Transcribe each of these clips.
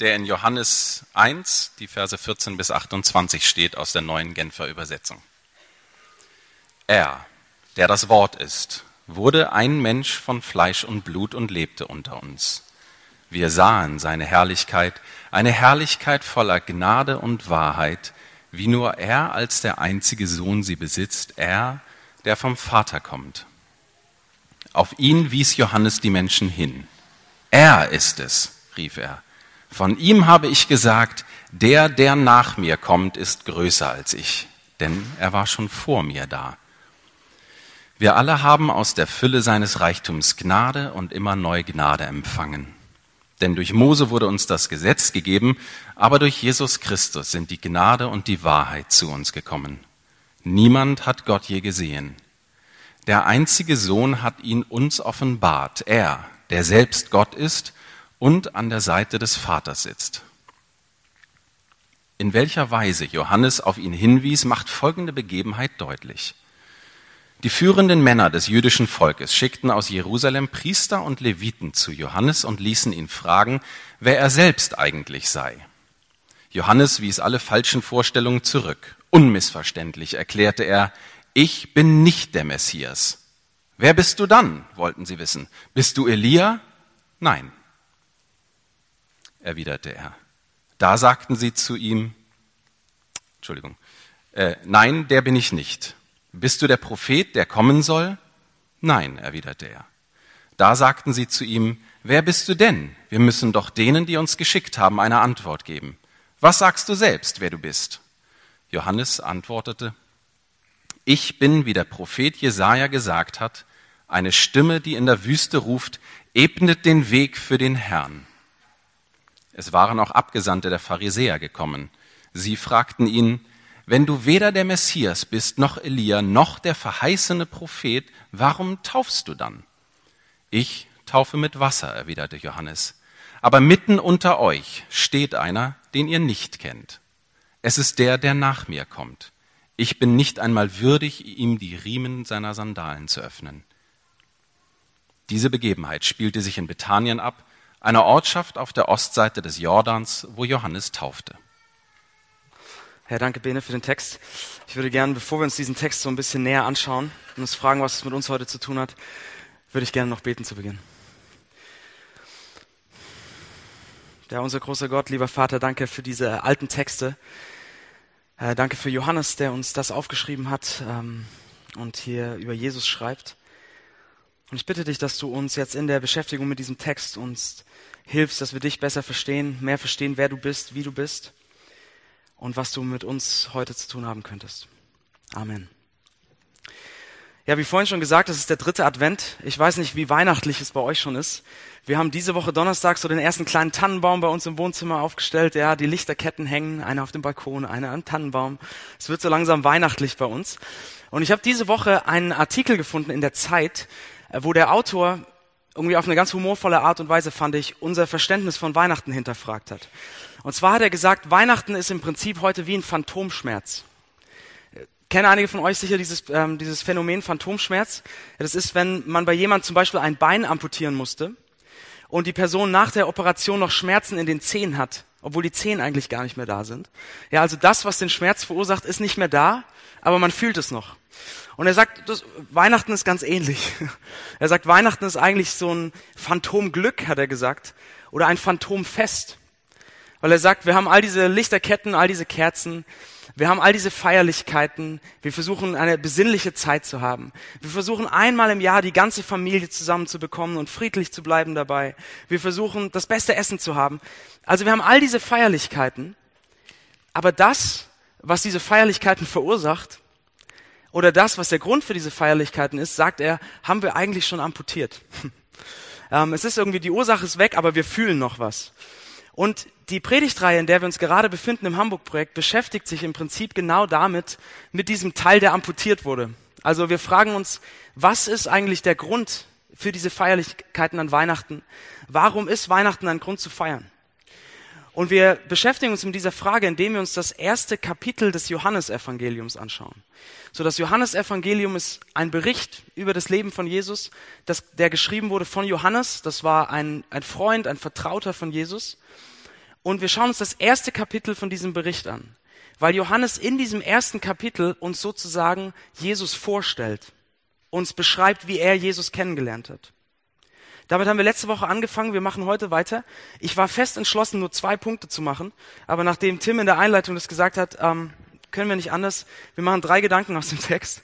der in Johannes 1, die Verse 14 bis 28 steht aus der neuen Genfer Übersetzung. Er, der das Wort ist, wurde ein Mensch von Fleisch und Blut und lebte unter uns. Wir sahen seine Herrlichkeit, eine Herrlichkeit voller Gnade und Wahrheit, wie nur er als der einzige Sohn sie besitzt, er, der vom Vater kommt. Auf ihn wies Johannes die Menschen hin. Er ist es, rief er. Von ihm habe ich gesagt, der, der nach mir kommt, ist größer als ich, denn er war schon vor mir da. Wir alle haben aus der Fülle seines Reichtums Gnade und immer neu Gnade empfangen. Denn durch Mose wurde uns das Gesetz gegeben, aber durch Jesus Christus sind die Gnade und die Wahrheit zu uns gekommen. Niemand hat Gott je gesehen. Der einzige Sohn hat ihn uns offenbart, er, der selbst Gott ist und an der Seite des Vaters sitzt. In welcher Weise Johannes auf ihn hinwies, macht folgende Begebenheit deutlich. Die führenden Männer des jüdischen Volkes schickten aus Jerusalem Priester und Leviten zu Johannes und ließen ihn fragen, wer er selbst eigentlich sei. Johannes wies alle falschen Vorstellungen zurück. Unmissverständlich erklärte er, ich bin nicht der Messias. Wer bist du dann? wollten sie wissen. Bist du Elia? Nein, erwiderte er. Da sagten sie zu ihm, Entschuldigung, äh, nein, der bin ich nicht. Bist du der Prophet, der kommen soll? Nein, erwiderte er. Da sagten sie zu ihm, wer bist du denn? Wir müssen doch denen, die uns geschickt haben, eine Antwort geben. Was sagst du selbst, wer du bist? Johannes antwortete, ich bin, wie der Prophet Jesaja gesagt hat, eine Stimme, die in der Wüste ruft, ebnet den Weg für den Herrn. Es waren auch Abgesandte der Pharisäer gekommen. Sie fragten ihn, wenn du weder der Messias bist, noch Elia, noch der verheißene Prophet, warum taufst du dann? Ich taufe mit Wasser, erwiderte Johannes. Aber mitten unter euch steht einer, den ihr nicht kennt. Es ist der, der nach mir kommt. Ich bin nicht einmal würdig, ihm die Riemen seiner Sandalen zu öffnen. Diese Begebenheit spielte sich in Bethanien ab, einer Ortschaft auf der Ostseite des Jordans, wo Johannes taufte. Herr, danke Bene für den Text. Ich würde gerne, bevor wir uns diesen Text so ein bisschen näher anschauen und uns fragen, was es mit uns heute zu tun hat, würde ich gerne noch beten zu Beginn. Ja, unser großer Gott, lieber Vater, danke für diese alten Texte. Äh, danke für Johannes, der uns das aufgeschrieben hat ähm, und hier über Jesus schreibt. Und ich bitte dich, dass du uns jetzt in der Beschäftigung mit diesem Text uns hilfst, dass wir dich besser verstehen, mehr verstehen, wer du bist, wie du bist und was du mit uns heute zu tun haben könntest. Amen. Ja, wie vorhin schon gesagt, das ist der dritte Advent. Ich weiß nicht, wie weihnachtlich es bei euch schon ist. Wir haben diese Woche Donnerstag so den ersten kleinen Tannenbaum bei uns im Wohnzimmer aufgestellt. Ja, die Lichterketten hängen, einer auf dem Balkon, einer am Tannenbaum. Es wird so langsam weihnachtlich bei uns. Und ich habe diese Woche einen Artikel gefunden in der Zeit, äh, wo der Autor irgendwie auf eine ganz humorvolle Art und Weise, fand ich, unser Verständnis von Weihnachten hinterfragt hat. Und zwar hat er gesagt, Weihnachten ist im Prinzip heute wie ein Phantomschmerz. Kennen einige von euch sicher dieses, ähm, dieses Phänomen Phantomschmerz? Das ist, wenn man bei jemand zum Beispiel ein Bein amputieren musste und die Person nach der Operation noch Schmerzen in den Zehen hat, obwohl die Zehen eigentlich gar nicht mehr da sind. Ja, also das, was den Schmerz verursacht, ist nicht mehr da, aber man fühlt es noch. Und er sagt, das, Weihnachten ist ganz ähnlich. Er sagt, Weihnachten ist eigentlich so ein Phantomglück, hat er gesagt, oder ein Phantomfest. Weil er sagt, wir haben all diese Lichterketten, all diese Kerzen, wir haben all diese Feierlichkeiten, wir versuchen eine besinnliche Zeit zu haben. Wir versuchen einmal im Jahr die ganze Familie zusammenzubekommen und friedlich zu bleiben dabei. Wir versuchen das beste Essen zu haben. Also wir haben all diese Feierlichkeiten, aber das, was diese Feierlichkeiten verursacht, oder das, was der Grund für diese Feierlichkeiten ist, sagt er, haben wir eigentlich schon amputiert. ähm, es ist irgendwie, die Ursache ist weg, aber wir fühlen noch was. Und die Predigtreihe, in der wir uns gerade befinden im Hamburg-Projekt, beschäftigt sich im Prinzip genau damit, mit diesem Teil, der amputiert wurde. Also wir fragen uns, was ist eigentlich der Grund für diese Feierlichkeiten an Weihnachten? Warum ist Weihnachten ein Grund zu feiern? Und wir beschäftigen uns mit dieser Frage, indem wir uns das erste Kapitel des Johannesevangeliums anschauen. So, das Johannesevangelium ist ein Bericht über das Leben von Jesus, das, der geschrieben wurde von Johannes. Das war ein, ein Freund, ein Vertrauter von Jesus. Und wir schauen uns das erste Kapitel von diesem Bericht an, weil Johannes in diesem ersten Kapitel uns sozusagen Jesus vorstellt, uns beschreibt, wie er Jesus kennengelernt hat. Damit haben wir letzte Woche angefangen, wir machen heute weiter. Ich war fest entschlossen, nur zwei Punkte zu machen, aber nachdem Tim in der Einleitung das gesagt hat, ähm, können wir nicht anders. Wir machen drei Gedanken aus dem Text.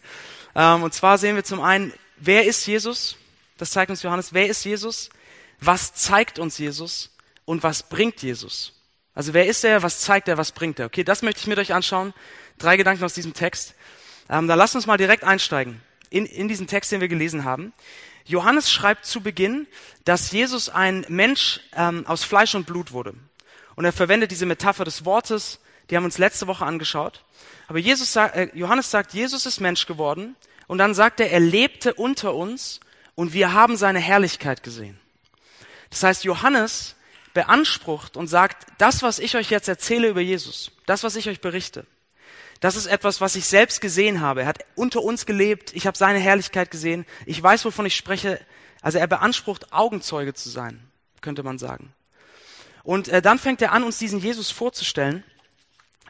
Ähm, und zwar sehen wir zum einen, wer ist Jesus? Das zeigt uns Johannes. Wer ist Jesus? Was zeigt uns Jesus? Und was bringt Jesus? Also wer ist er? Was zeigt er? Was bringt er? Okay, das möchte ich mit euch anschauen. Drei Gedanken aus diesem Text. Ähm, dann lasst uns mal direkt einsteigen in, in diesen Text, den wir gelesen haben. Johannes schreibt zu Beginn, dass Jesus ein Mensch ähm, aus Fleisch und Blut wurde. Und er verwendet diese Metapher des Wortes, die haben wir uns letzte Woche angeschaut. Aber Jesus äh, Johannes sagt, Jesus ist Mensch geworden. Und dann sagt er, er lebte unter uns und wir haben seine Herrlichkeit gesehen. Das heißt, Johannes beansprucht und sagt, das, was ich euch jetzt erzähle über Jesus, das, was ich euch berichte, das ist etwas, was ich selbst gesehen habe. Er hat unter uns gelebt. Ich habe seine Herrlichkeit gesehen. Ich weiß, wovon ich spreche. Also er beansprucht, Augenzeuge zu sein, könnte man sagen. Und äh, dann fängt er an, uns diesen Jesus vorzustellen,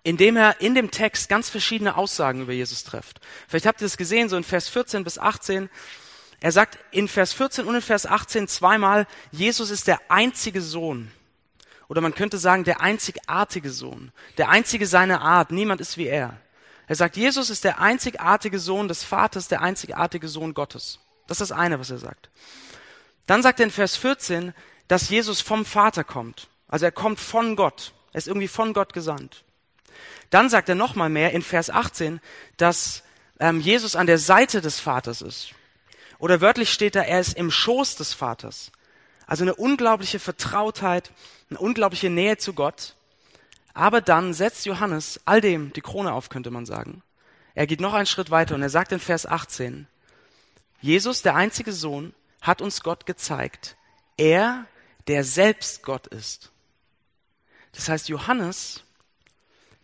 indem er in dem Text ganz verschiedene Aussagen über Jesus trifft. Vielleicht habt ihr das gesehen, so in Vers 14 bis 18. Er sagt in Vers 14 und in Vers 18 zweimal, Jesus ist der einzige Sohn oder man könnte sagen, der einzigartige Sohn, der einzige seiner Art, niemand ist wie er. Er sagt, Jesus ist der einzigartige Sohn des Vaters, der einzigartige Sohn Gottes. Das ist das eine, was er sagt. Dann sagt er in Vers 14, dass Jesus vom Vater kommt. Also er kommt von Gott. Er ist irgendwie von Gott gesandt. Dann sagt er nochmal mehr in Vers 18, dass ähm, Jesus an der Seite des Vaters ist. Oder wörtlich steht da, er ist im Schoß des Vaters. Also eine unglaubliche Vertrautheit, eine unglaubliche Nähe zu Gott. Aber dann setzt Johannes all dem die Krone auf, könnte man sagen. Er geht noch einen Schritt weiter und er sagt in Vers 18, Jesus, der einzige Sohn, hat uns Gott gezeigt. Er, der selbst Gott ist. Das heißt, Johannes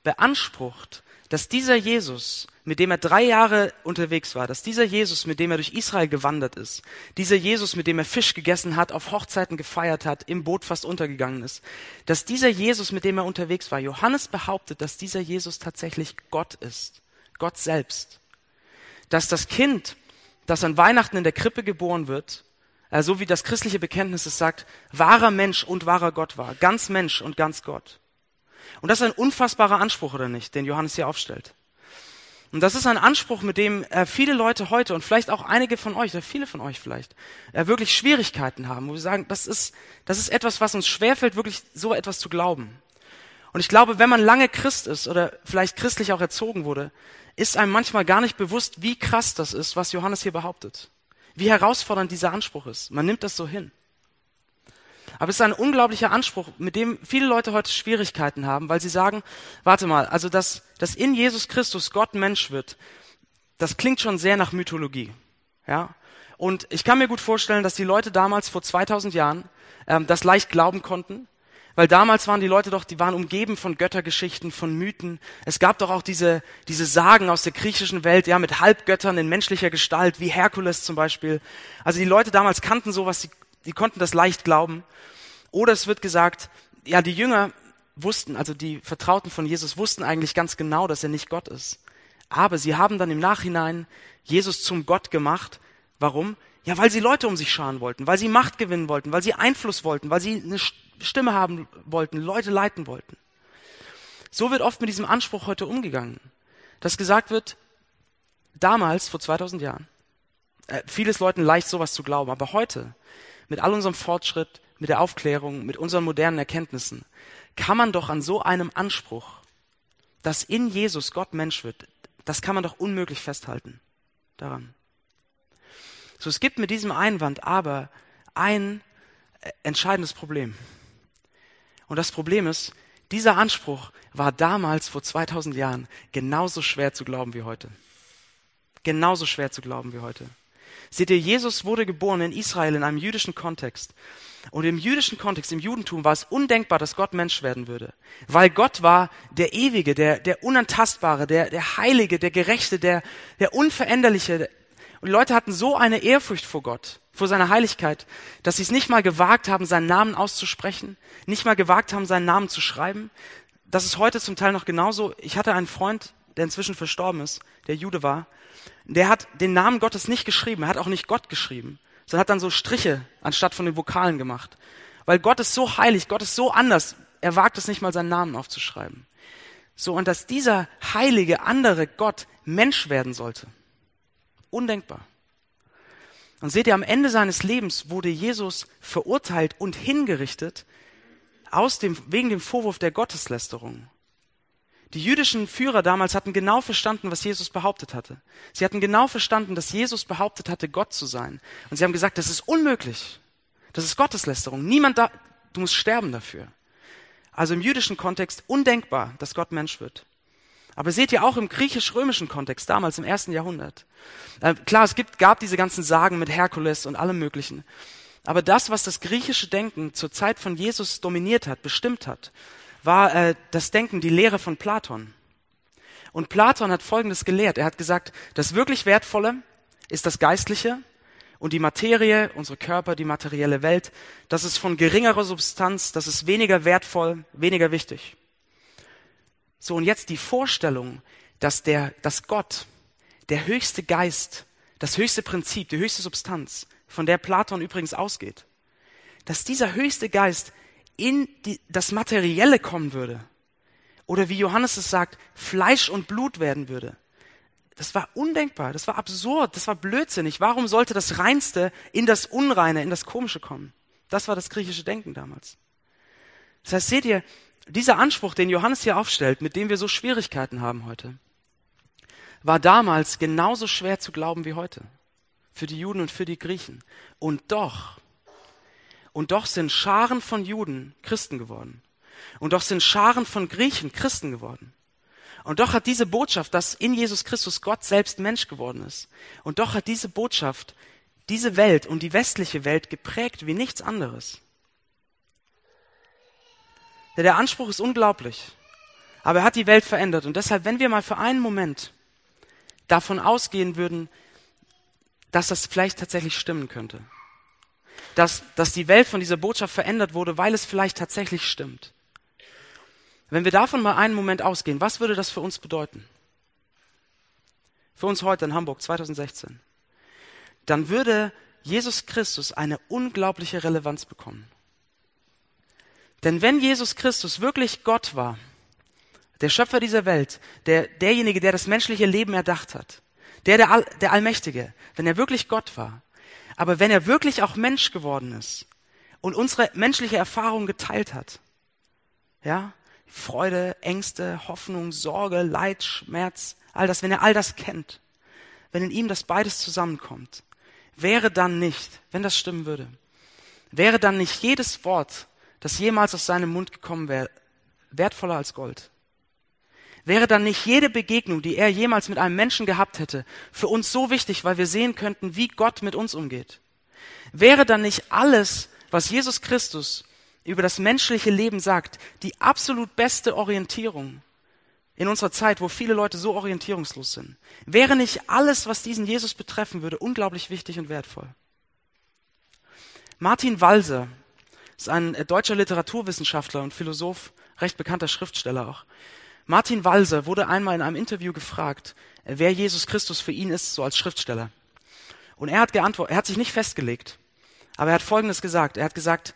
beansprucht, dass dieser Jesus mit dem er drei Jahre unterwegs war, dass dieser Jesus, mit dem er durch Israel gewandert ist, dieser Jesus, mit dem er Fisch gegessen hat, auf Hochzeiten gefeiert hat, im Boot fast untergegangen ist, dass dieser Jesus, mit dem er unterwegs war, Johannes behauptet, dass dieser Jesus tatsächlich Gott ist, Gott selbst. Dass das Kind, das an Weihnachten in der Krippe geboren wird, äh, so wie das christliche Bekenntnis es sagt, wahrer Mensch und wahrer Gott war, ganz Mensch und ganz Gott. Und das ist ein unfassbarer Anspruch, oder nicht, den Johannes hier aufstellt. Und das ist ein Anspruch, mit dem äh, viele Leute heute und vielleicht auch einige von euch, oder viele von euch vielleicht, äh, wirklich Schwierigkeiten haben, wo wir sagen, das ist, das ist etwas, was uns schwerfällt, wirklich so etwas zu glauben. Und ich glaube, wenn man lange Christ ist oder vielleicht christlich auch erzogen wurde, ist einem manchmal gar nicht bewusst, wie krass das ist, was Johannes hier behauptet. Wie herausfordernd dieser Anspruch ist. Man nimmt das so hin. Aber es ist ein unglaublicher Anspruch, mit dem viele Leute heute Schwierigkeiten haben, weil sie sagen, warte mal, also dass, dass in Jesus Christus Gott Mensch wird, das klingt schon sehr nach Mythologie. Ja? Und ich kann mir gut vorstellen, dass die Leute damals vor 2000 Jahren ähm, das leicht glauben konnten, weil damals waren die Leute doch, die waren umgeben von Göttergeschichten, von Mythen. Es gab doch auch diese, diese Sagen aus der griechischen Welt, ja, mit Halbgöttern in menschlicher Gestalt, wie Herkules zum Beispiel. Also die Leute damals kannten sowas, die die konnten das leicht glauben. Oder es wird gesagt, ja, die Jünger wussten, also die Vertrauten von Jesus wussten eigentlich ganz genau, dass er nicht Gott ist. Aber sie haben dann im Nachhinein Jesus zum Gott gemacht. Warum? Ja, weil sie Leute um sich scharen wollten, weil sie Macht gewinnen wollten, weil sie Einfluss wollten, weil sie eine Stimme haben wollten, Leute leiten wollten. So wird oft mit diesem Anspruch heute umgegangen, dass gesagt wird, damals, vor 2000 Jahren, äh, vieles Leuten leicht sowas zu glauben, aber heute mit all unserem Fortschritt, mit der Aufklärung, mit unseren modernen Erkenntnissen, kann man doch an so einem Anspruch, dass in Jesus Gott Mensch wird, das kann man doch unmöglich festhalten daran. So, es gibt mit diesem Einwand aber ein äh, entscheidendes Problem. Und das Problem ist, dieser Anspruch war damals vor 2000 Jahren genauso schwer zu glauben wie heute. Genauso schwer zu glauben wie heute. Seht ihr, Jesus wurde geboren in Israel in einem jüdischen Kontext. Und im jüdischen Kontext, im Judentum war es undenkbar, dass Gott Mensch werden würde. Weil Gott war der Ewige, der, der Unantastbare, der, der Heilige, der Gerechte, der, der Unveränderliche. Und die Leute hatten so eine Ehrfurcht vor Gott, vor seiner Heiligkeit, dass sie es nicht mal gewagt haben, seinen Namen auszusprechen, nicht mal gewagt haben, seinen Namen zu schreiben. Das ist heute zum Teil noch genauso. Ich hatte einen Freund, der inzwischen verstorben ist, der Jude war, der hat den Namen Gottes nicht geschrieben, er hat auch nicht Gott geschrieben, sondern hat dann so Striche anstatt von den Vokalen gemacht. Weil Gott ist so heilig, Gott ist so anders, er wagt es nicht mal, seinen Namen aufzuschreiben. So, und dass dieser heilige, andere Gott Mensch werden sollte. Undenkbar. Und seht ihr, am Ende seines Lebens wurde Jesus verurteilt und hingerichtet aus dem, wegen dem Vorwurf der Gotteslästerung. Die jüdischen Führer damals hatten genau verstanden, was Jesus behauptet hatte. Sie hatten genau verstanden, dass Jesus behauptet hatte, Gott zu sein. Und sie haben gesagt, das ist unmöglich. Das ist Gotteslästerung. Niemand da, du musst sterben dafür. Also im jüdischen Kontext undenkbar, dass Gott Mensch wird. Aber seht ihr auch im griechisch-römischen Kontext, damals im ersten Jahrhundert. Äh, klar, es gibt, gab diese ganzen Sagen mit Herkules und allem Möglichen. Aber das, was das griechische Denken zur Zeit von Jesus dominiert hat, bestimmt hat, war äh, das Denken, die Lehre von Platon. Und Platon hat Folgendes gelehrt. Er hat gesagt, das wirklich Wertvolle ist das Geistliche und die Materie, unsere Körper, die materielle Welt, das ist von geringerer Substanz, das ist weniger wertvoll, weniger wichtig. So, und jetzt die Vorstellung, dass der, dass Gott, der höchste Geist, das höchste Prinzip, die höchste Substanz, von der Platon übrigens ausgeht, dass dieser höchste Geist in die, das Materielle kommen würde. Oder wie Johannes es sagt, Fleisch und Blut werden würde. Das war undenkbar, das war absurd, das war blödsinnig. Warum sollte das Reinste in das Unreine, in das Komische kommen? Das war das griechische Denken damals. Das heißt, seht ihr, dieser Anspruch, den Johannes hier aufstellt, mit dem wir so Schwierigkeiten haben heute, war damals genauso schwer zu glauben wie heute. Für die Juden und für die Griechen. Und doch und doch sind Scharen von Juden Christen geworden. Und doch sind Scharen von Griechen Christen geworden. Und doch hat diese Botschaft, dass in Jesus Christus Gott selbst Mensch geworden ist. Und doch hat diese Botschaft diese Welt und die westliche Welt geprägt wie nichts anderes. Der Anspruch ist unglaublich. Aber er hat die Welt verändert. Und deshalb, wenn wir mal für einen Moment davon ausgehen würden, dass das vielleicht tatsächlich stimmen könnte, dass, dass die Welt von dieser Botschaft verändert wurde, weil es vielleicht tatsächlich stimmt. Wenn wir davon mal einen Moment ausgehen, was würde das für uns bedeuten? Für uns heute in Hamburg 2016. Dann würde Jesus Christus eine unglaubliche Relevanz bekommen. Denn wenn Jesus Christus wirklich Gott war, der Schöpfer dieser Welt, der, derjenige, der das menschliche Leben erdacht hat, der, der, All, der Allmächtige, wenn er wirklich Gott war, aber wenn er wirklich auch Mensch geworden ist und unsere menschliche Erfahrung geteilt hat, ja, Freude, Ängste, Hoffnung, Sorge, Leid, Schmerz, all das, wenn er all das kennt, wenn in ihm das beides zusammenkommt, wäre dann nicht, wenn das stimmen würde, wäre dann nicht jedes Wort, das jemals aus seinem Mund gekommen wäre, wertvoller als Gold? Wäre dann nicht jede Begegnung, die er jemals mit einem Menschen gehabt hätte, für uns so wichtig, weil wir sehen könnten, wie Gott mit uns umgeht? Wäre dann nicht alles, was Jesus Christus über das menschliche Leben sagt, die absolut beste Orientierung in unserer Zeit, wo viele Leute so orientierungslos sind? Wäre nicht alles, was diesen Jesus betreffen würde, unglaublich wichtig und wertvoll? Martin Walser ist ein deutscher Literaturwissenschaftler und Philosoph, recht bekannter Schriftsteller auch. Martin Walser wurde einmal in einem Interview gefragt, wer Jesus Christus für ihn ist, so als Schriftsteller. Und er hat geantwortet, er hat sich nicht festgelegt, aber er hat Folgendes gesagt. Er hat gesagt,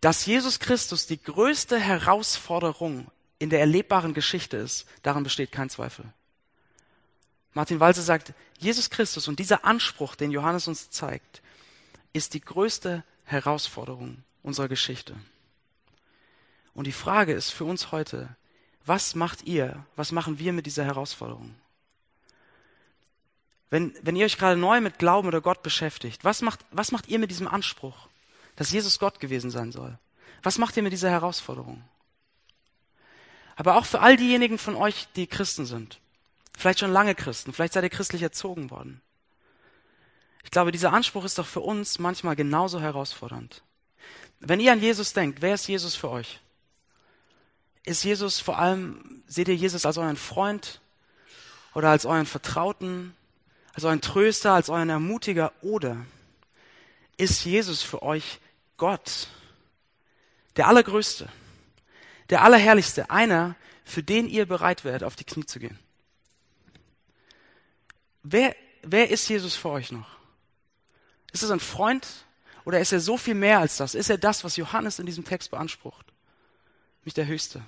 dass Jesus Christus die größte Herausforderung in der erlebbaren Geschichte ist, daran besteht kein Zweifel. Martin Walser sagt, Jesus Christus und dieser Anspruch, den Johannes uns zeigt, ist die größte Herausforderung unserer Geschichte. Und die Frage ist für uns heute, was macht ihr, was machen wir mit dieser Herausforderung? Wenn, wenn ihr euch gerade neu mit Glauben oder Gott beschäftigt, was macht, was macht ihr mit diesem Anspruch, dass Jesus Gott gewesen sein soll? Was macht ihr mit dieser Herausforderung? Aber auch für all diejenigen von euch, die Christen sind, vielleicht schon lange Christen, vielleicht seid ihr christlich erzogen worden. Ich glaube, dieser Anspruch ist doch für uns manchmal genauso herausfordernd. Wenn ihr an Jesus denkt, wer ist Jesus für euch? Ist Jesus vor allem, seht ihr Jesus als euren Freund oder als euren Vertrauten, als euren Tröster, als euren Ermutiger oder ist Jesus für euch Gott, der Allergrößte, der Allerherrlichste, einer, für den ihr bereit werdet, auf die Knie zu gehen. Wer, wer ist Jesus für euch noch? Ist es ein Freund oder ist er so viel mehr als das? Ist er das, was Johannes in diesem Text beansprucht? Nicht der Höchste.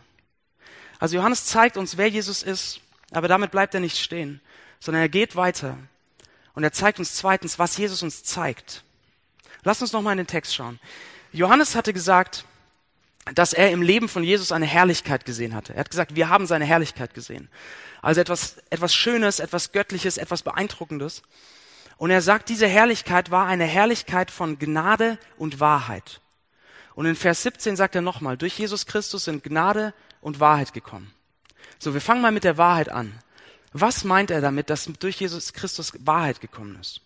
Also Johannes zeigt uns, wer Jesus ist, aber damit bleibt er nicht stehen, sondern er geht weiter und er zeigt uns zweitens, was Jesus uns zeigt. Lass uns nochmal in den Text schauen. Johannes hatte gesagt, dass er im Leben von Jesus eine Herrlichkeit gesehen hatte. Er hat gesagt, wir haben seine Herrlichkeit gesehen. Also etwas, etwas Schönes, etwas Göttliches, etwas Beeindruckendes. Und er sagt, diese Herrlichkeit war eine Herrlichkeit von Gnade und Wahrheit. Und in Vers 17 sagt er nochmal, durch Jesus Christus sind Gnade und Wahrheit gekommen. So, wir fangen mal mit der Wahrheit an. Was meint er damit, dass durch Jesus Christus Wahrheit gekommen ist?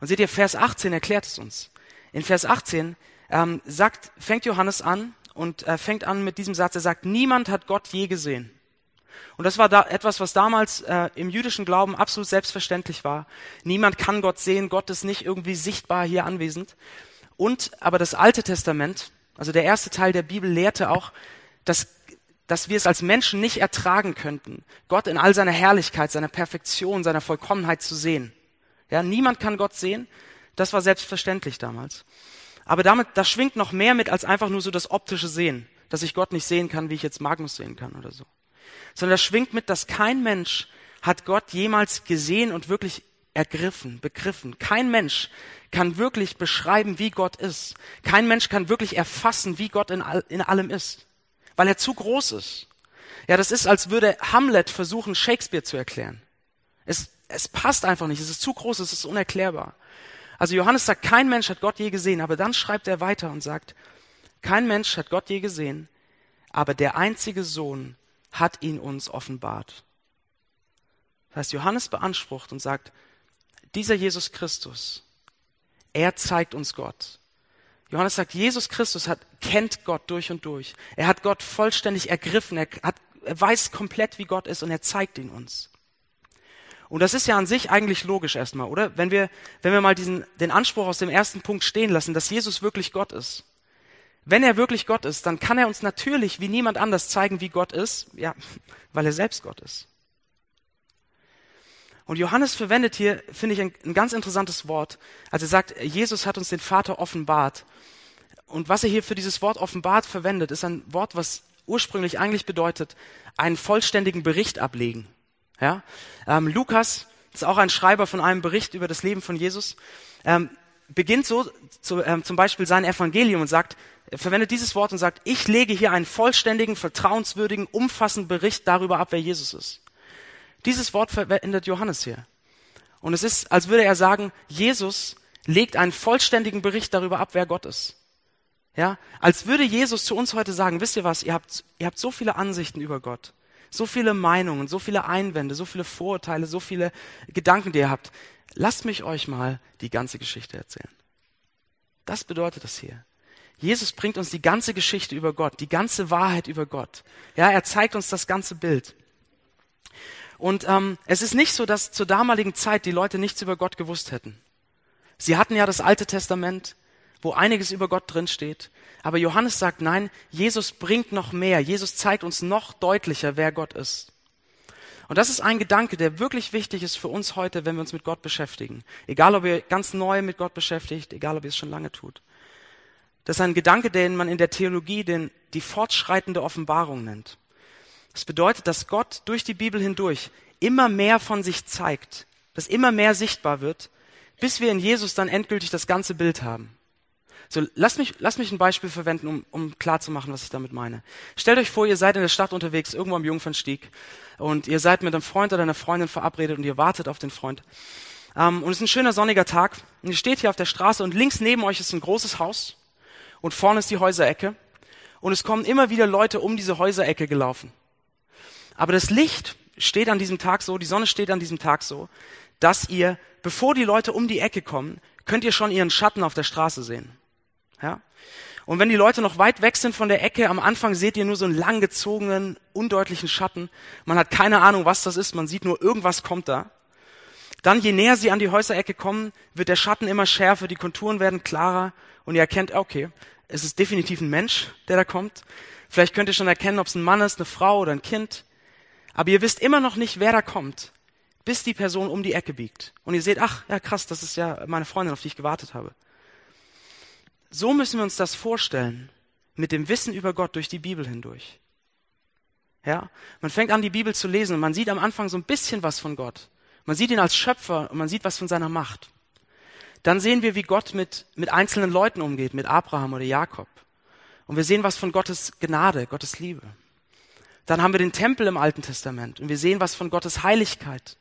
Und seht ihr, Vers 18 erklärt es uns. In Vers 18 ähm, sagt, fängt Johannes an und äh, fängt an mit diesem Satz. Er sagt, niemand hat Gott je gesehen. Und das war da etwas, was damals äh, im jüdischen Glauben absolut selbstverständlich war. Niemand kann Gott sehen, Gott ist nicht irgendwie sichtbar hier anwesend. Und aber das Alte Testament, also der erste Teil der Bibel, lehrte auch, dass, dass wir es als Menschen nicht ertragen könnten, Gott in all seiner Herrlichkeit, seiner Perfektion, seiner Vollkommenheit zu sehen. Ja, niemand kann Gott sehen. Das war selbstverständlich damals. Aber damit, das schwingt noch mehr mit als einfach nur so das optische Sehen, dass ich Gott nicht sehen kann, wie ich jetzt Magnus sehen kann oder so. Sondern das schwingt mit, dass kein Mensch hat Gott jemals gesehen und wirklich ergriffen, begriffen. Kein Mensch kann wirklich beschreiben, wie Gott ist. Kein Mensch kann wirklich erfassen, wie Gott in, all, in allem ist, weil er zu groß ist. Ja, das ist, als würde Hamlet versuchen, Shakespeare zu erklären. Es, es passt einfach nicht. Es ist zu groß, es ist unerklärbar. Also Johannes sagt, kein Mensch hat Gott je gesehen, aber dann schreibt er weiter und sagt, kein Mensch hat Gott je gesehen, aber der einzige Sohn hat ihn uns offenbart. Das heißt, Johannes beansprucht und sagt, dieser Jesus Christus, er zeigt uns Gott. Johannes sagt, Jesus Christus hat, kennt Gott durch und durch. Er hat Gott vollständig ergriffen. Er, hat, er weiß komplett, wie Gott ist und er zeigt ihn uns. Und das ist ja an sich eigentlich logisch erstmal, oder? Wenn wir, wenn wir mal diesen, den Anspruch aus dem ersten Punkt stehen lassen, dass Jesus wirklich Gott ist. Wenn er wirklich Gott ist, dann kann er uns natürlich wie niemand anders zeigen, wie Gott ist, ja, weil er selbst Gott ist. Und Johannes verwendet hier, finde ich, ein, ein ganz interessantes Wort. als er sagt, Jesus hat uns den Vater offenbart. Und was er hier für dieses Wort offenbart verwendet, ist ein Wort, was ursprünglich eigentlich bedeutet, einen vollständigen Bericht ablegen. Ja? Ähm, Lukas ist auch ein Schreiber von einem Bericht über das Leben von Jesus. Ähm, beginnt so zu, ähm, zum Beispiel sein Evangelium und sagt, er verwendet dieses Wort und sagt, ich lege hier einen vollständigen, vertrauenswürdigen, umfassenden Bericht darüber ab, wer Jesus ist. Dieses Wort verwendet Johannes hier. Und es ist, als würde er sagen, Jesus legt einen vollständigen Bericht darüber ab, wer Gott ist. Ja, als würde Jesus zu uns heute sagen, wisst ihr was, ihr habt, ihr habt so viele Ansichten über Gott. So viele Meinungen, so viele Einwände, so viele Vorurteile, so viele Gedanken, die ihr habt. Lasst mich euch mal die ganze Geschichte erzählen. Das bedeutet das hier. Jesus bringt uns die ganze Geschichte über Gott, die ganze Wahrheit über Gott. Ja, er zeigt uns das ganze Bild. Und ähm, es ist nicht so, dass zur damaligen Zeit die Leute nichts über Gott gewusst hätten. Sie hatten ja das Alte Testament, wo einiges über Gott drinsteht. Aber Johannes sagt, nein, Jesus bringt noch mehr. Jesus zeigt uns noch deutlicher, wer Gott ist. Und das ist ein Gedanke, der wirklich wichtig ist für uns heute, wenn wir uns mit Gott beschäftigen. Egal, ob ihr ganz neu mit Gott beschäftigt, egal, ob ihr es schon lange tut. Das ist ein Gedanke, den man in der Theologie den, die fortschreitende Offenbarung nennt. Das bedeutet, dass Gott durch die Bibel hindurch immer mehr von sich zeigt, dass immer mehr sichtbar wird, bis wir in Jesus dann endgültig das ganze Bild haben. So, lass mich, lass mich ein Beispiel verwenden, um, um klar zu machen, was ich damit meine. Stellt euch vor, ihr seid in der Stadt unterwegs, irgendwo am Jungfernstieg, und ihr seid mit einem Freund oder einer Freundin verabredet und ihr wartet auf den Freund. Ähm, und es ist ein schöner sonniger Tag. Und ihr steht hier auf der Straße und links neben euch ist ein großes Haus und vorne ist die Häuserecke. Und es kommen immer wieder Leute um diese Häuserecke gelaufen. Aber das Licht steht an diesem Tag so, die Sonne steht an diesem Tag so, dass ihr, bevor die Leute um die Ecke kommen, könnt ihr schon ihren Schatten auf der Straße sehen. Ja? Und wenn die Leute noch weit weg sind von der Ecke, am Anfang seht ihr nur so einen langgezogenen, undeutlichen Schatten. Man hat keine Ahnung, was das ist. Man sieht nur, irgendwas kommt da. Dann, je näher sie an die Häuserecke kommen, wird der Schatten immer schärfer, die Konturen werden klarer und ihr erkennt, okay, es ist definitiv ein Mensch, der da kommt. Vielleicht könnt ihr schon erkennen, ob es ein Mann ist, eine Frau oder ein Kind. Aber ihr wisst immer noch nicht, wer da kommt, bis die Person um die Ecke biegt. Und ihr seht, ach, ja krass, das ist ja meine Freundin, auf die ich gewartet habe. So müssen wir uns das vorstellen, mit dem Wissen über Gott durch die Bibel hindurch. Ja, man fängt an, die Bibel zu lesen und man sieht am Anfang so ein bisschen was von Gott. Man sieht ihn als Schöpfer und man sieht was von seiner Macht. Dann sehen wir, wie Gott mit, mit einzelnen Leuten umgeht, mit Abraham oder Jakob. Und wir sehen was von Gottes Gnade, Gottes Liebe. Dann haben wir den Tempel im Alten Testament und wir sehen was von Gottes Heiligkeit.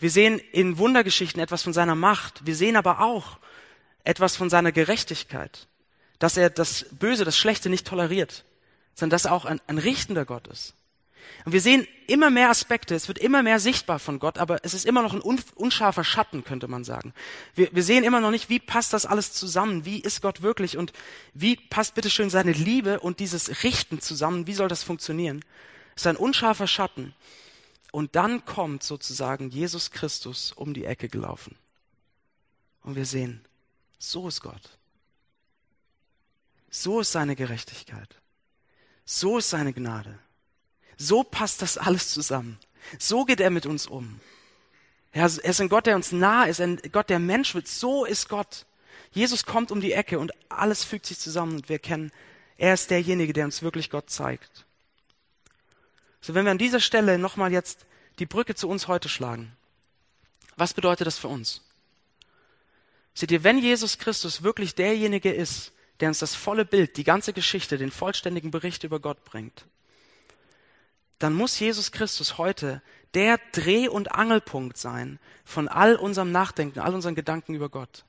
Wir sehen in Wundergeschichten etwas von seiner Macht. Wir sehen aber auch etwas von seiner Gerechtigkeit, dass er das Böse, das Schlechte nicht toleriert, sondern dass er auch ein, ein richtender Gott ist. Und wir sehen immer mehr Aspekte, es wird immer mehr sichtbar von Gott, aber es ist immer noch ein unscharfer Schatten, könnte man sagen. Wir, wir sehen immer noch nicht, wie passt das alles zusammen, wie ist Gott wirklich und wie passt bitteschön seine Liebe und dieses Richten zusammen, wie soll das funktionieren? Es ist ein unscharfer Schatten. Und dann kommt sozusagen Jesus Christus um die Ecke gelaufen. Und wir sehen, so ist Gott. So ist seine Gerechtigkeit. So ist seine Gnade. So passt das alles zusammen. So geht er mit uns um. Er ist ein Gott, der uns nah ist, ein Gott, der Mensch wird. So ist Gott. Jesus kommt um die Ecke und alles fügt sich zusammen und wir kennen, er ist derjenige, der uns wirklich Gott zeigt. So, wenn wir an dieser Stelle nochmal jetzt die Brücke zu uns heute schlagen, was bedeutet das für uns? Seht ihr, wenn Jesus Christus wirklich derjenige ist, der uns das volle Bild, die ganze Geschichte, den vollständigen Bericht über Gott bringt, dann muss Jesus Christus heute der Dreh- und Angelpunkt sein von all unserem Nachdenken, all unseren Gedanken über Gott.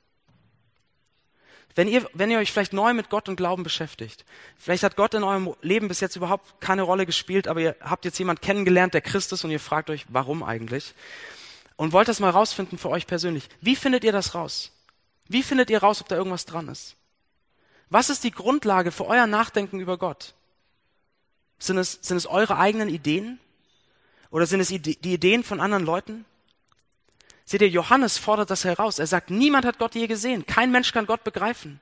Wenn ihr, wenn ihr euch vielleicht neu mit Gott und Glauben beschäftigt, vielleicht hat Gott in eurem Leben bis jetzt überhaupt keine Rolle gespielt, aber ihr habt jetzt jemand kennengelernt, der Christ ist und ihr fragt euch, warum eigentlich? Und wollt das mal rausfinden für euch persönlich. Wie findet ihr das raus? Wie findet ihr raus, ob da irgendwas dran ist? Was ist die Grundlage für euer Nachdenken über Gott? Sind es, sind es eure eigenen Ideen? Oder sind es die Ideen von anderen Leuten? Seht ihr, Johannes fordert das heraus. Er sagt, niemand hat Gott je gesehen. Kein Mensch kann Gott begreifen.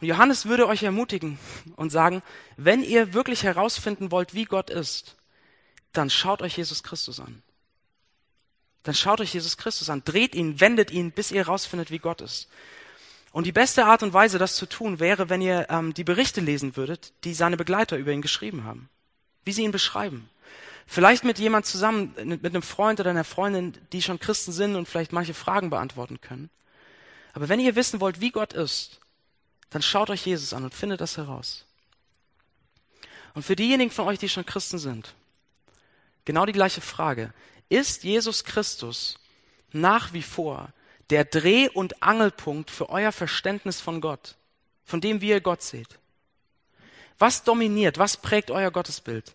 Und Johannes würde euch ermutigen und sagen, wenn ihr wirklich herausfinden wollt, wie Gott ist, dann schaut euch Jesus Christus an. Dann schaut euch Jesus Christus an, dreht ihn, wendet ihn, bis ihr herausfindet, wie Gott ist. Und die beste Art und Weise, das zu tun, wäre, wenn ihr ähm, die Berichte lesen würdet, die seine Begleiter über ihn geschrieben haben. Wie sie ihn beschreiben. Vielleicht mit jemand zusammen, mit einem Freund oder einer Freundin, die schon Christen sind und vielleicht manche Fragen beantworten können. Aber wenn ihr wissen wollt, wie Gott ist, dann schaut euch Jesus an und findet das heraus. Und für diejenigen von euch, die schon Christen sind, genau die gleiche Frage. Ist Jesus Christus nach wie vor der Dreh- und Angelpunkt für euer Verständnis von Gott, von dem, wie ihr Gott seht? Was dominiert, was prägt euer Gottesbild?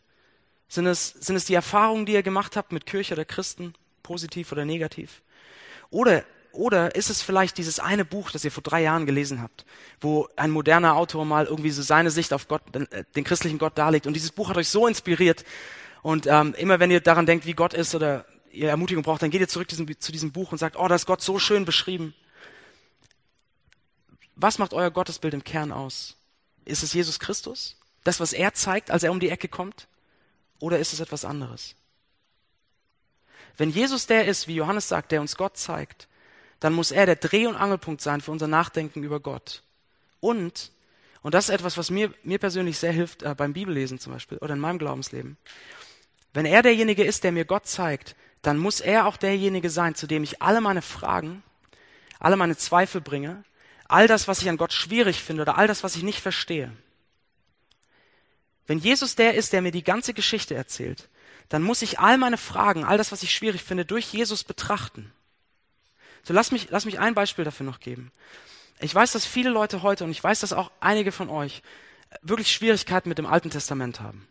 Sind es, sind es die Erfahrungen, die ihr gemacht habt mit Kirche oder Christen, positiv oder negativ? Oder, oder ist es vielleicht dieses eine Buch, das ihr vor drei Jahren gelesen habt, wo ein moderner Autor mal irgendwie so seine Sicht auf Gott, den, äh, christlichen Gott darlegt und dieses Buch hat euch so inspiriert und ähm, immer wenn ihr daran denkt, wie Gott ist oder ihr Ermutigung braucht, dann geht ihr zurück diesem, zu diesem Buch und sagt, oh, da ist Gott so schön beschrieben. Was macht euer Gottesbild im Kern aus? Ist es Jesus Christus? Das, was er zeigt, als er um die Ecke kommt? Oder ist es etwas anderes? Wenn Jesus der ist, wie Johannes sagt, der uns Gott zeigt, dann muss er der Dreh- und Angelpunkt sein für unser Nachdenken über Gott. Und, und das ist etwas, was mir, mir persönlich sehr hilft, äh, beim Bibellesen zum Beispiel oder in meinem Glaubensleben. Wenn er derjenige ist, der mir Gott zeigt, dann muss er auch derjenige sein, zu dem ich alle meine Fragen, alle meine Zweifel bringe, all das, was ich an Gott schwierig finde oder all das, was ich nicht verstehe. Wenn Jesus der ist, der mir die ganze Geschichte erzählt, dann muss ich all meine Fragen, all das, was ich schwierig finde, durch Jesus betrachten. So lass mich, lass mich ein Beispiel dafür noch geben. Ich weiß, dass viele Leute heute, und ich weiß, dass auch einige von euch, wirklich Schwierigkeiten mit dem Alten Testament haben.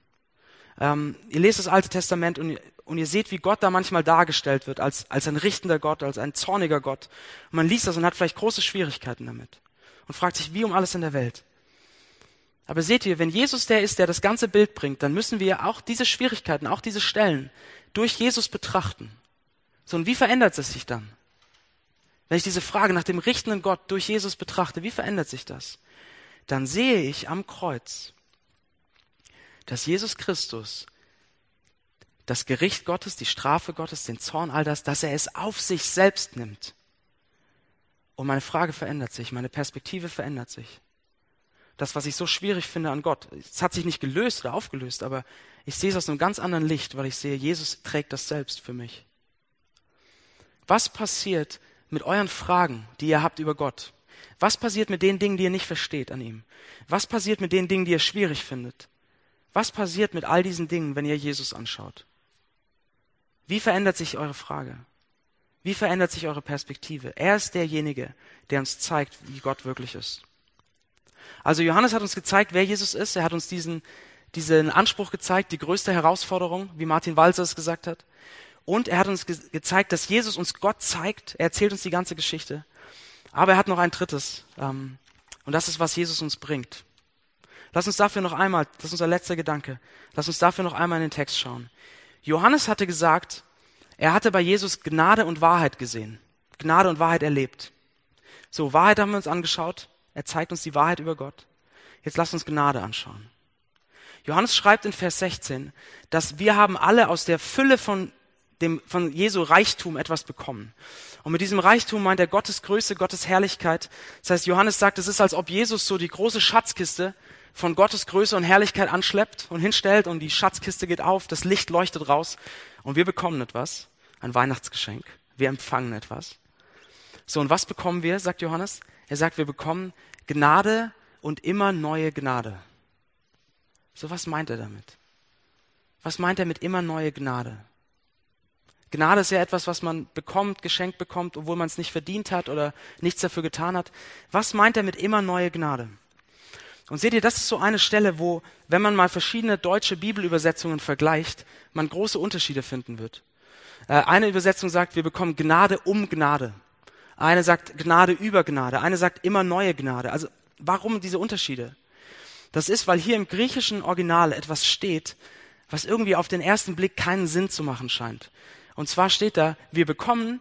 Ähm, ihr lest das Alte Testament und und ihr seht, wie Gott da manchmal dargestellt wird, als, als ein richtender Gott, als ein zorniger Gott. Und man liest das und hat vielleicht große Schwierigkeiten damit. Und fragt sich, wie um alles in der Welt. Aber seht ihr, wenn Jesus der ist, der das ganze Bild bringt, dann müssen wir auch diese Schwierigkeiten, auch diese Stellen durch Jesus betrachten. So, und wie verändert es sich dann? Wenn ich diese Frage nach dem richtenden Gott durch Jesus betrachte, wie verändert sich das? Dann sehe ich am Kreuz, dass Jesus Christus das Gericht Gottes, die Strafe Gottes, den Zorn, all das, dass er es auf sich selbst nimmt. Und meine Frage verändert sich, meine Perspektive verändert sich. Das, was ich so schwierig finde an Gott, es hat sich nicht gelöst oder aufgelöst, aber ich sehe es aus einem ganz anderen Licht, weil ich sehe, Jesus trägt das selbst für mich. Was passiert mit euren Fragen, die ihr habt über Gott? Was passiert mit den Dingen, die ihr nicht versteht an ihm? Was passiert mit den Dingen, die ihr schwierig findet? Was passiert mit all diesen Dingen, wenn ihr Jesus anschaut? Wie verändert sich eure Frage? Wie verändert sich eure Perspektive? Er ist derjenige, der uns zeigt, wie Gott wirklich ist. Also Johannes hat uns gezeigt, wer Jesus ist. Er hat uns diesen, diesen Anspruch gezeigt, die größte Herausforderung, wie Martin Walser es gesagt hat. Und er hat uns ge gezeigt, dass Jesus uns Gott zeigt. Er erzählt uns die ganze Geschichte. Aber er hat noch ein drittes. Ähm, und das ist, was Jesus uns bringt. Lass uns dafür noch einmal, das ist unser letzter Gedanke, lass uns dafür noch einmal in den Text schauen. Johannes hatte gesagt, er hatte bei Jesus Gnade und Wahrheit gesehen. Gnade und Wahrheit erlebt. So, Wahrheit haben wir uns angeschaut. Er zeigt uns die Wahrheit über Gott. Jetzt lasst uns Gnade anschauen. Johannes schreibt in Vers 16, dass wir haben alle aus der Fülle von dem, von Jesu Reichtum etwas bekommen. Und mit diesem Reichtum meint er Gottes Größe, Gottes Herrlichkeit. Das heißt, Johannes sagt, es ist, als ob Jesus so die große Schatzkiste von Gottes Größe und Herrlichkeit anschleppt und hinstellt und die Schatzkiste geht auf, das Licht leuchtet raus und wir bekommen etwas, ein Weihnachtsgeschenk. Wir empfangen etwas. So, und was bekommen wir, sagt Johannes? Er sagt, wir bekommen Gnade und immer neue Gnade. So, was meint er damit? Was meint er mit immer neue Gnade? Gnade ist ja etwas, was man bekommt, geschenkt bekommt, obwohl man es nicht verdient hat oder nichts dafür getan hat. Was meint er mit immer neue Gnade? Und seht ihr, das ist so eine Stelle, wo, wenn man mal verschiedene deutsche Bibelübersetzungen vergleicht, man große Unterschiede finden wird. Äh, eine Übersetzung sagt, wir bekommen Gnade um Gnade. Eine sagt Gnade über Gnade. Eine sagt immer neue Gnade. Also warum diese Unterschiede? Das ist, weil hier im griechischen Original etwas steht, was irgendwie auf den ersten Blick keinen Sinn zu machen scheint. Und zwar steht da, wir bekommen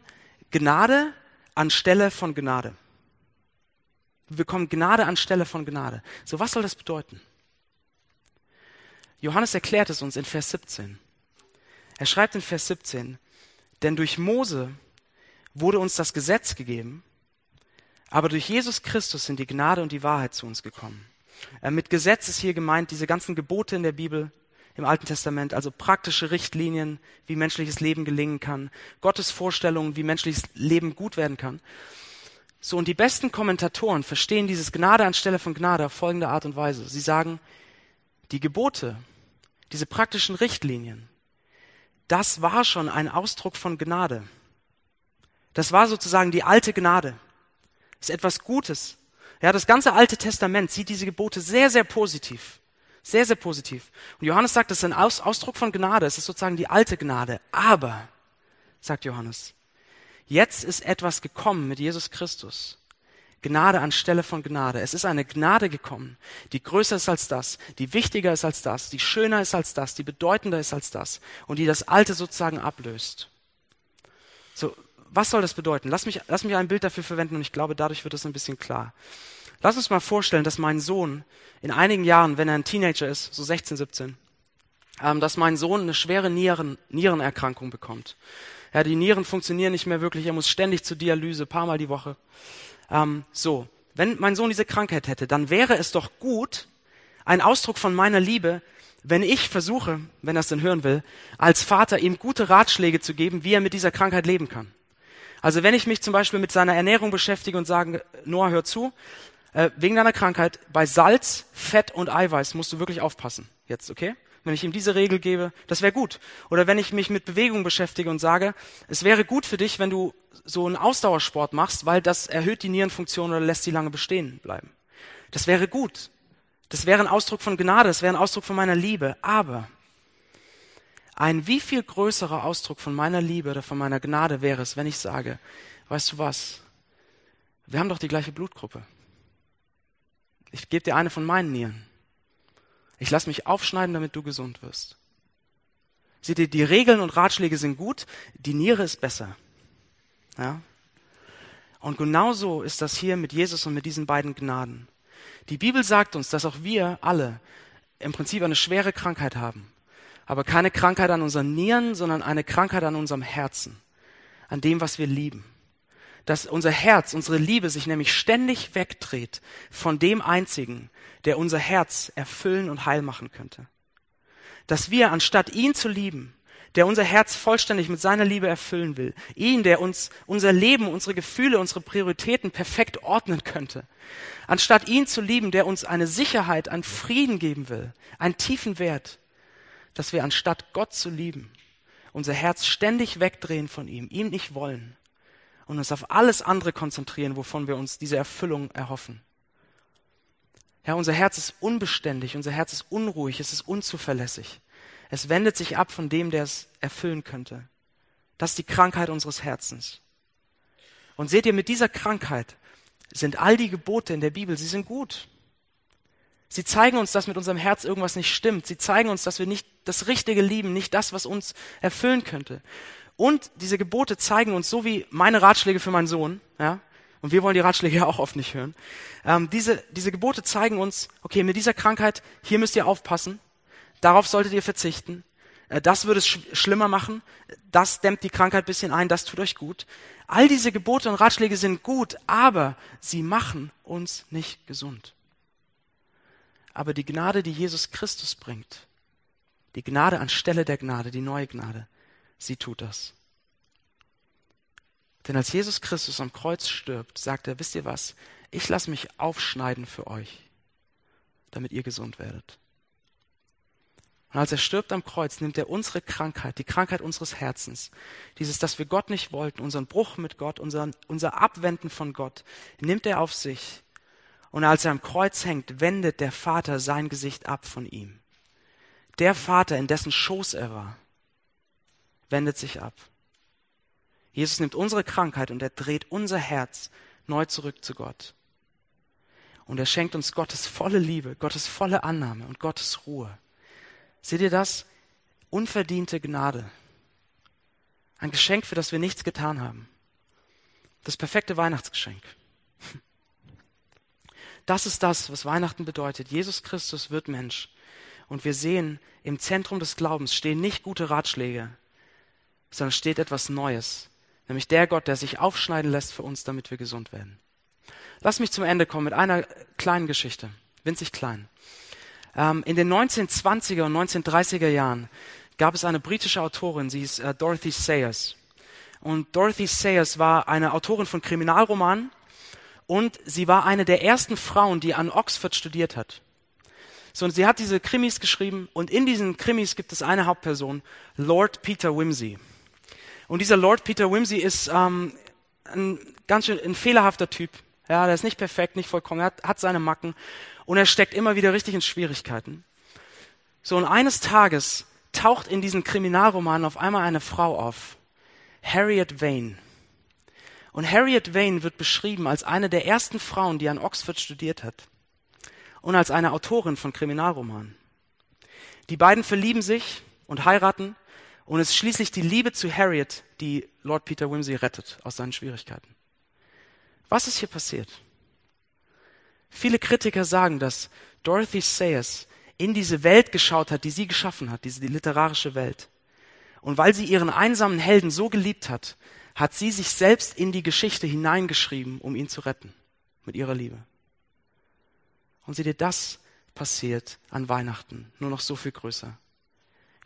Gnade anstelle von Gnade. Wir bekommen Gnade anstelle von Gnade. So, was soll das bedeuten? Johannes erklärt es uns in Vers 17. Er schreibt in Vers 17, denn durch Mose wurde uns das Gesetz gegeben, aber durch Jesus Christus sind die Gnade und die Wahrheit zu uns gekommen. Äh, mit Gesetz ist hier gemeint diese ganzen Gebote in der Bibel, im Alten Testament, also praktische Richtlinien, wie menschliches Leben gelingen kann, Gottes Vorstellungen, wie menschliches Leben gut werden kann. So, und die besten Kommentatoren verstehen dieses Gnade anstelle von Gnade auf folgende Art und Weise. Sie sagen, die Gebote, diese praktischen Richtlinien, das war schon ein Ausdruck von Gnade. Das war sozusagen die alte Gnade. Das ist etwas Gutes. Ja, das ganze Alte Testament sieht diese Gebote sehr, sehr positiv. Sehr, sehr positiv. Und Johannes sagt, das ist ein Aus Ausdruck von Gnade. Es ist sozusagen die alte Gnade. Aber, sagt Johannes, jetzt ist etwas gekommen mit Jesus Christus. Gnade anstelle von Gnade. Es ist eine Gnade gekommen, die größer ist als das, die wichtiger ist als das, die schöner ist als das, die bedeutender ist als das und die das Alte sozusagen ablöst. So, was soll das bedeuten? Lass mich, lass mich ein Bild dafür verwenden und ich glaube, dadurch wird es ein bisschen klar. Lass uns mal vorstellen, dass mein Sohn in einigen Jahren, wenn er ein Teenager ist, so 16, 17, ähm, dass mein Sohn eine schwere Nieren, Nierenerkrankung bekommt. Ja, die Nieren funktionieren nicht mehr wirklich, er muss ständig zur Dialyse, paar Mal die Woche. Ähm, so, wenn mein Sohn diese Krankheit hätte, dann wäre es doch gut, ein Ausdruck von meiner Liebe, wenn ich versuche, wenn er es denn hören will, als Vater ihm gute Ratschläge zu geben, wie er mit dieser Krankheit leben kann. Also wenn ich mich zum Beispiel mit seiner Ernährung beschäftige und sage, Noah, hör zu, äh, wegen deiner Krankheit, bei Salz, Fett und Eiweiß musst du wirklich aufpassen. Jetzt, okay? Wenn ich ihm diese Regel gebe, das wäre gut. Oder wenn ich mich mit Bewegung beschäftige und sage, es wäre gut für dich, wenn du so einen Ausdauersport machst, weil das erhöht die Nierenfunktion oder lässt sie lange bestehen bleiben. Das wäre gut. Das wäre ein Ausdruck von Gnade, das wäre ein Ausdruck von meiner Liebe. Aber ein wie viel größerer Ausdruck von meiner Liebe oder von meiner Gnade wäre es, wenn ich sage, weißt du was, wir haben doch die gleiche Blutgruppe. Ich gebe dir eine von meinen Nieren. Ich lasse mich aufschneiden, damit du gesund wirst. Seht ihr, die Regeln und Ratschläge sind gut, die Niere ist besser. Ja? Und genauso ist das hier mit Jesus und mit diesen beiden Gnaden. Die Bibel sagt uns, dass auch wir alle im Prinzip eine schwere Krankheit haben. Aber keine Krankheit an unseren Nieren, sondern eine Krankheit an unserem Herzen. An dem, was wir lieben. Dass unser Herz, unsere Liebe sich nämlich ständig wegdreht von dem Einzigen, der unser Herz erfüllen und heil machen könnte. Dass wir, anstatt ihn zu lieben, der unser Herz vollständig mit seiner Liebe erfüllen will, ihn, der uns unser Leben, unsere Gefühle, unsere Prioritäten perfekt ordnen könnte, anstatt ihn zu lieben, der uns eine Sicherheit, einen Frieden geben will, einen tiefen Wert, dass wir anstatt Gott zu lieben, unser Herz ständig wegdrehen von ihm, ihm nicht wollen und uns auf alles andere konzentrieren, wovon wir uns diese Erfüllung erhoffen. Herr, unser Herz ist unbeständig, unser Herz ist unruhig, es ist unzuverlässig. Es wendet sich ab von dem, der es erfüllen könnte. Das ist die Krankheit unseres Herzens. Und seht ihr, mit dieser Krankheit sind all die Gebote in der Bibel, sie sind gut. Sie zeigen uns, dass mit unserem Herz irgendwas nicht stimmt. Sie zeigen uns, dass wir nicht das Richtige lieben, nicht das, was uns erfüllen könnte. Und diese Gebote zeigen uns, so wie meine Ratschläge für meinen Sohn, ja, und wir wollen die Ratschläge ja auch oft nicht hören. Ähm, diese, diese Gebote zeigen uns, okay, mit dieser Krankheit, hier müsst ihr aufpassen, darauf solltet ihr verzichten, äh, das würde es sch schlimmer machen, das dämmt die Krankheit bisschen ein, das tut euch gut. All diese Gebote und Ratschläge sind gut, aber sie machen uns nicht gesund. Aber die Gnade, die Jesus Christus bringt, die Gnade anstelle der Gnade, die neue Gnade, sie tut das. Denn als Jesus Christus am Kreuz stirbt, sagt er, wisst ihr was, ich lasse mich aufschneiden für euch, damit ihr gesund werdet. Und als er stirbt am Kreuz, nimmt er unsere Krankheit, die Krankheit unseres Herzens, dieses, dass wir Gott nicht wollten, unseren Bruch mit Gott, unseren, unser Abwenden von Gott, nimmt er auf sich. Und als er am Kreuz hängt, wendet der Vater sein Gesicht ab von ihm. Der Vater, in dessen Schoß er war, wendet sich ab. Jesus nimmt unsere Krankheit und er dreht unser Herz neu zurück zu Gott. Und er schenkt uns Gottes volle Liebe, Gottes volle Annahme und Gottes Ruhe. Seht ihr das? Unverdiente Gnade. Ein Geschenk, für das wir nichts getan haben. Das perfekte Weihnachtsgeschenk. Das ist das, was Weihnachten bedeutet. Jesus Christus wird Mensch. Und wir sehen, im Zentrum des Glaubens stehen nicht gute Ratschläge, sondern steht etwas Neues, Nämlich der Gott, der sich aufschneiden lässt für uns, damit wir gesund werden. Lass mich zum Ende kommen mit einer kleinen Geschichte, winzig klein. Ähm, in den 1920er und 1930er Jahren gab es eine britische Autorin, sie ist äh, Dorothy Sayers. Und Dorothy Sayers war eine Autorin von Kriminalromanen und sie war eine der ersten Frauen, die an Oxford studiert hat. So, und sie hat diese Krimis geschrieben und in diesen Krimis gibt es eine Hauptperson, Lord Peter Wimsey. Und dieser Lord Peter Wimsey ist ähm, ein ganz schön ein fehlerhafter Typ. Ja, der ist nicht perfekt, nicht vollkommen, er hat, hat seine Macken und er steckt immer wieder richtig in Schwierigkeiten. So, und eines Tages taucht in diesen Kriminalromanen auf einmal eine Frau auf, Harriet Vane. Und Harriet Vane wird beschrieben als eine der ersten Frauen, die an Oxford studiert hat und als eine Autorin von Kriminalromanen. Die beiden verlieben sich und heiraten und es ist schließlich die Liebe zu Harriet, die Lord Peter Wimsey rettet aus seinen Schwierigkeiten. Was ist hier passiert? Viele Kritiker sagen, dass Dorothy Sayers in diese Welt geschaut hat, die sie geschaffen hat, diese die literarische Welt. Und weil sie ihren einsamen Helden so geliebt hat, hat sie sich selbst in die Geschichte hineingeschrieben, um ihn zu retten, mit ihrer Liebe. Und seht ihr, das passiert an Weihnachten, nur noch so viel größer.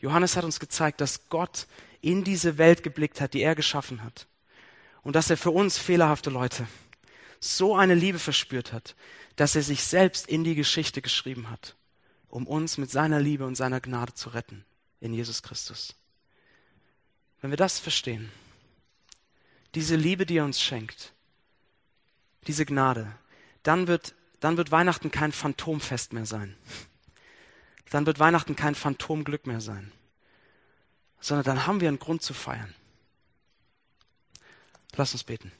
Johannes hat uns gezeigt, dass Gott in diese Welt geblickt hat, die er geschaffen hat. Und dass er für uns fehlerhafte Leute so eine Liebe verspürt hat, dass er sich selbst in die Geschichte geschrieben hat, um uns mit seiner Liebe und seiner Gnade zu retten in Jesus Christus. Wenn wir das verstehen, diese Liebe, die er uns schenkt, diese Gnade, dann wird, dann wird Weihnachten kein Phantomfest mehr sein dann wird Weihnachten kein Phantomglück mehr sein, sondern dann haben wir einen Grund zu feiern. Lass uns beten.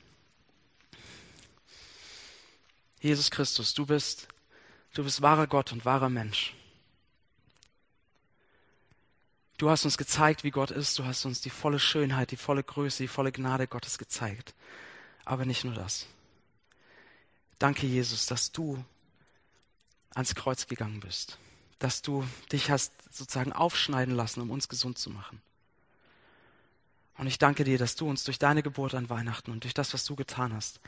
Jesus Christus, du bist, du bist wahrer Gott und wahrer Mensch. Du hast uns gezeigt, wie Gott ist. Du hast uns die volle Schönheit, die volle Größe, die volle Gnade Gottes gezeigt. Aber nicht nur das. Danke, Jesus, dass du ans Kreuz gegangen bist. Dass du dich hast sozusagen aufschneiden lassen, um uns gesund zu machen. Und ich danke dir, dass du uns durch deine Geburt an Weihnachten und durch das, was du getan hast,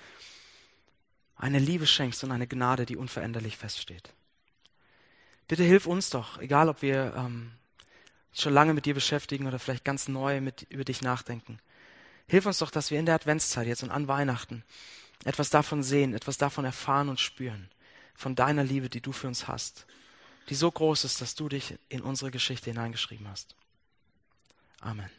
eine Liebe schenkst und eine Gnade, die unveränderlich feststeht. Bitte hilf uns doch, egal ob wir ähm, schon lange mit dir beschäftigen oder vielleicht ganz neu mit, über dich nachdenken. Hilf uns doch, dass wir in der Adventszeit jetzt und an Weihnachten etwas davon sehen, etwas davon erfahren und spüren, von deiner Liebe, die du für uns hast, die so groß ist, dass du dich in unsere Geschichte hineingeschrieben hast. Amen.